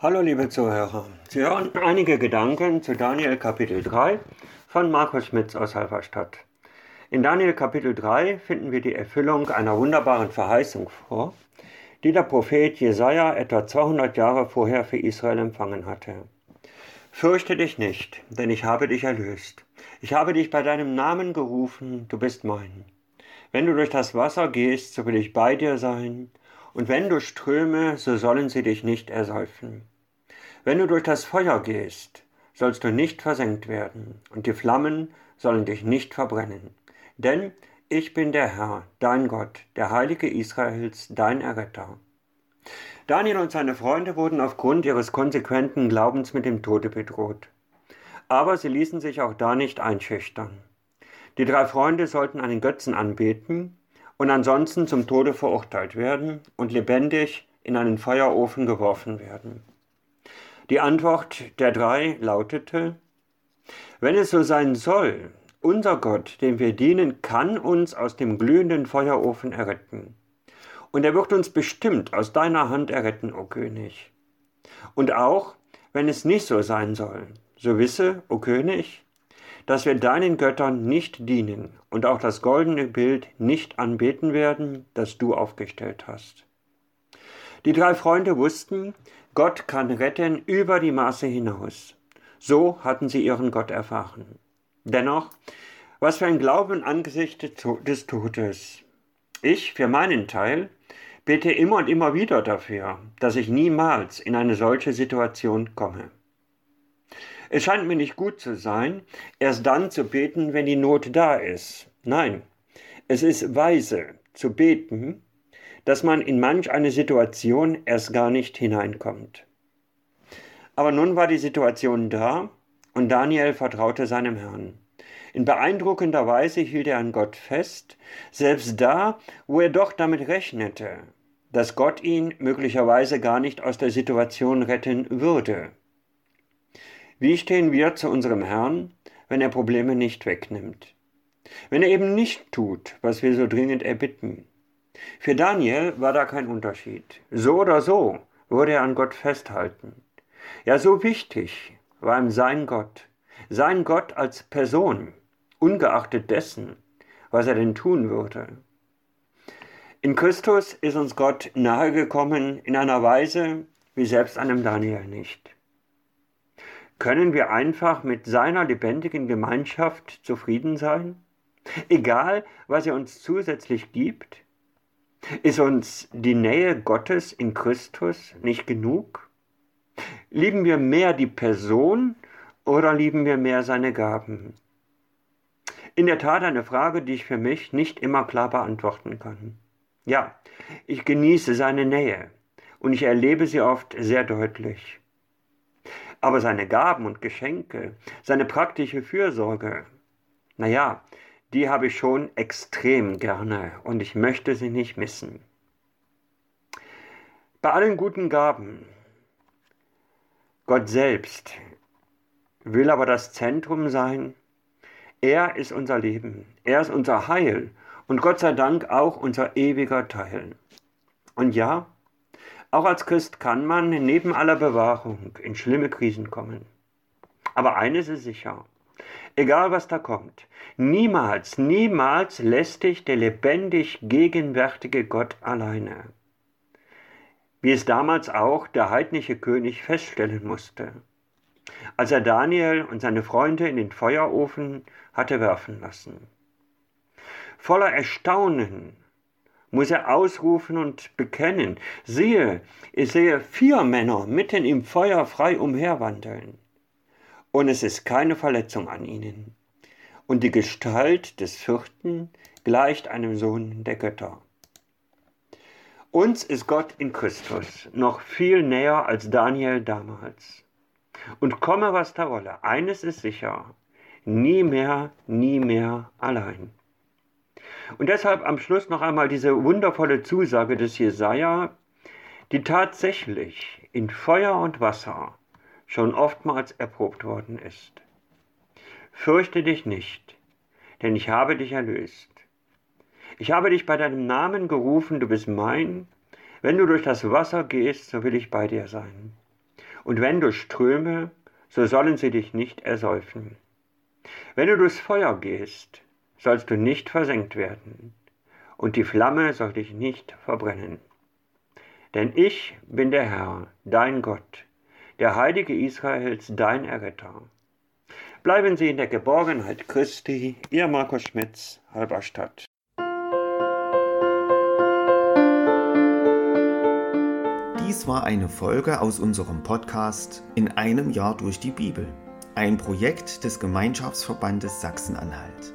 Hallo liebe Zuhörer, Sie hören einige Gedanken zu Daniel Kapitel 3 von Markus Schmitz aus Halberstadt. In Daniel Kapitel 3 finden wir die Erfüllung einer wunderbaren Verheißung vor, die der Prophet Jesaja etwa 200 Jahre vorher für Israel empfangen hatte. Fürchte dich nicht, denn ich habe dich erlöst. Ich habe dich bei deinem Namen gerufen, du bist mein. Wenn du durch das Wasser gehst, so will ich bei dir sein, und wenn du Ströme, so sollen sie dich nicht ersäufen. Wenn du durch das Feuer gehst, sollst du nicht versenkt werden, und die Flammen sollen dich nicht verbrennen. Denn ich bin der Herr, dein Gott, der Heilige Israels, dein Erretter. Daniel und seine Freunde wurden aufgrund ihres konsequenten Glaubens mit dem Tode bedroht. Aber sie ließen sich auch da nicht einschüchtern. Die drei Freunde sollten einen Götzen anbeten und ansonsten zum Tode verurteilt werden und lebendig in einen Feuerofen geworfen werden. Die Antwort der drei lautete, wenn es so sein soll, unser Gott, dem wir dienen, kann uns aus dem glühenden Feuerofen erretten. Und er wird uns bestimmt aus deiner Hand erretten, o König. Und auch, wenn es nicht so sein soll, so wisse, o König, dass wir deinen Göttern nicht dienen und auch das goldene Bild nicht anbeten werden, das du aufgestellt hast. Die drei Freunde wussten, Gott kann retten über die Maße hinaus. So hatten sie ihren Gott erfahren. Dennoch, was für ein Glauben angesichts des Todes. Ich, für meinen Teil, bete immer und immer wieder dafür, dass ich niemals in eine solche Situation komme. Es scheint mir nicht gut zu sein, erst dann zu beten, wenn die Not da ist. Nein, es ist weise zu beten, dass man in manch eine Situation erst gar nicht hineinkommt. Aber nun war die Situation da und Daniel vertraute seinem Herrn. In beeindruckender Weise hielt er an Gott fest, selbst da, wo er doch damit rechnete, dass Gott ihn möglicherweise gar nicht aus der Situation retten würde. Wie stehen wir zu unserem Herrn, wenn er Probleme nicht wegnimmt? Wenn er eben nicht tut, was wir so dringend erbitten? Für Daniel war da kein Unterschied. So oder so würde er an Gott festhalten. Ja, so wichtig war ihm sein Gott, sein Gott als Person, ungeachtet dessen, was er denn tun würde. In Christus ist uns Gott nahegekommen in einer Weise wie selbst einem Daniel nicht können wir einfach mit seiner lebendigen Gemeinschaft zufrieden sein? Egal, was er uns zusätzlich gibt? Ist uns die Nähe Gottes in Christus nicht genug? Lieben wir mehr die Person oder lieben wir mehr seine Gaben? In der Tat eine Frage, die ich für mich nicht immer klar beantworten kann. Ja, ich genieße seine Nähe und ich erlebe sie oft sehr deutlich. Aber seine Gaben und Geschenke, seine praktische Fürsorge, naja, die habe ich schon extrem gerne und ich möchte sie nicht missen. Bei allen guten Gaben, Gott selbst will aber das Zentrum sein. Er ist unser Leben, er ist unser Heil und Gott sei Dank auch unser ewiger Teil. Und ja, auch als Christ kann man neben aller Bewahrung in schlimme Krisen kommen. Aber eines ist sicher, egal was da kommt, niemals, niemals lässt dich der lebendig gegenwärtige Gott alleine. Wie es damals auch der heidnische König feststellen musste, als er Daniel und seine Freunde in den Feuerofen hatte werfen lassen. Voller Erstaunen muss er ausrufen und bekennen, siehe, ich sehe vier Männer mitten im Feuer frei umherwandeln, und es ist keine Verletzung an ihnen, und die Gestalt des vierten gleicht einem Sohn der Götter. Uns ist Gott in Christus noch viel näher als Daniel damals. Und komme, was da wolle, eines ist sicher, nie mehr, nie mehr allein. Und deshalb am Schluss noch einmal diese wundervolle Zusage des Jesaja, die tatsächlich in Feuer und Wasser schon oftmals erprobt worden ist. Fürchte dich nicht, denn ich habe dich erlöst. Ich habe dich bei deinem Namen gerufen, du bist mein. Wenn du durch das Wasser gehst, so will ich bei dir sein. Und wenn du Ströme, so sollen sie dich nicht ersäufen. Wenn du durchs Feuer gehst, sollst du nicht versenkt werden, und die Flamme soll dich nicht verbrennen. Denn ich bin der Herr, dein Gott, der Heilige Israels, dein Erretter. Bleiben Sie in der Geborgenheit Christi, Ihr Markus Schmitz, Halberstadt. Dies war eine Folge aus unserem Podcast In einem Jahr durch die Bibel, ein Projekt des Gemeinschaftsverbandes Sachsen-Anhalt.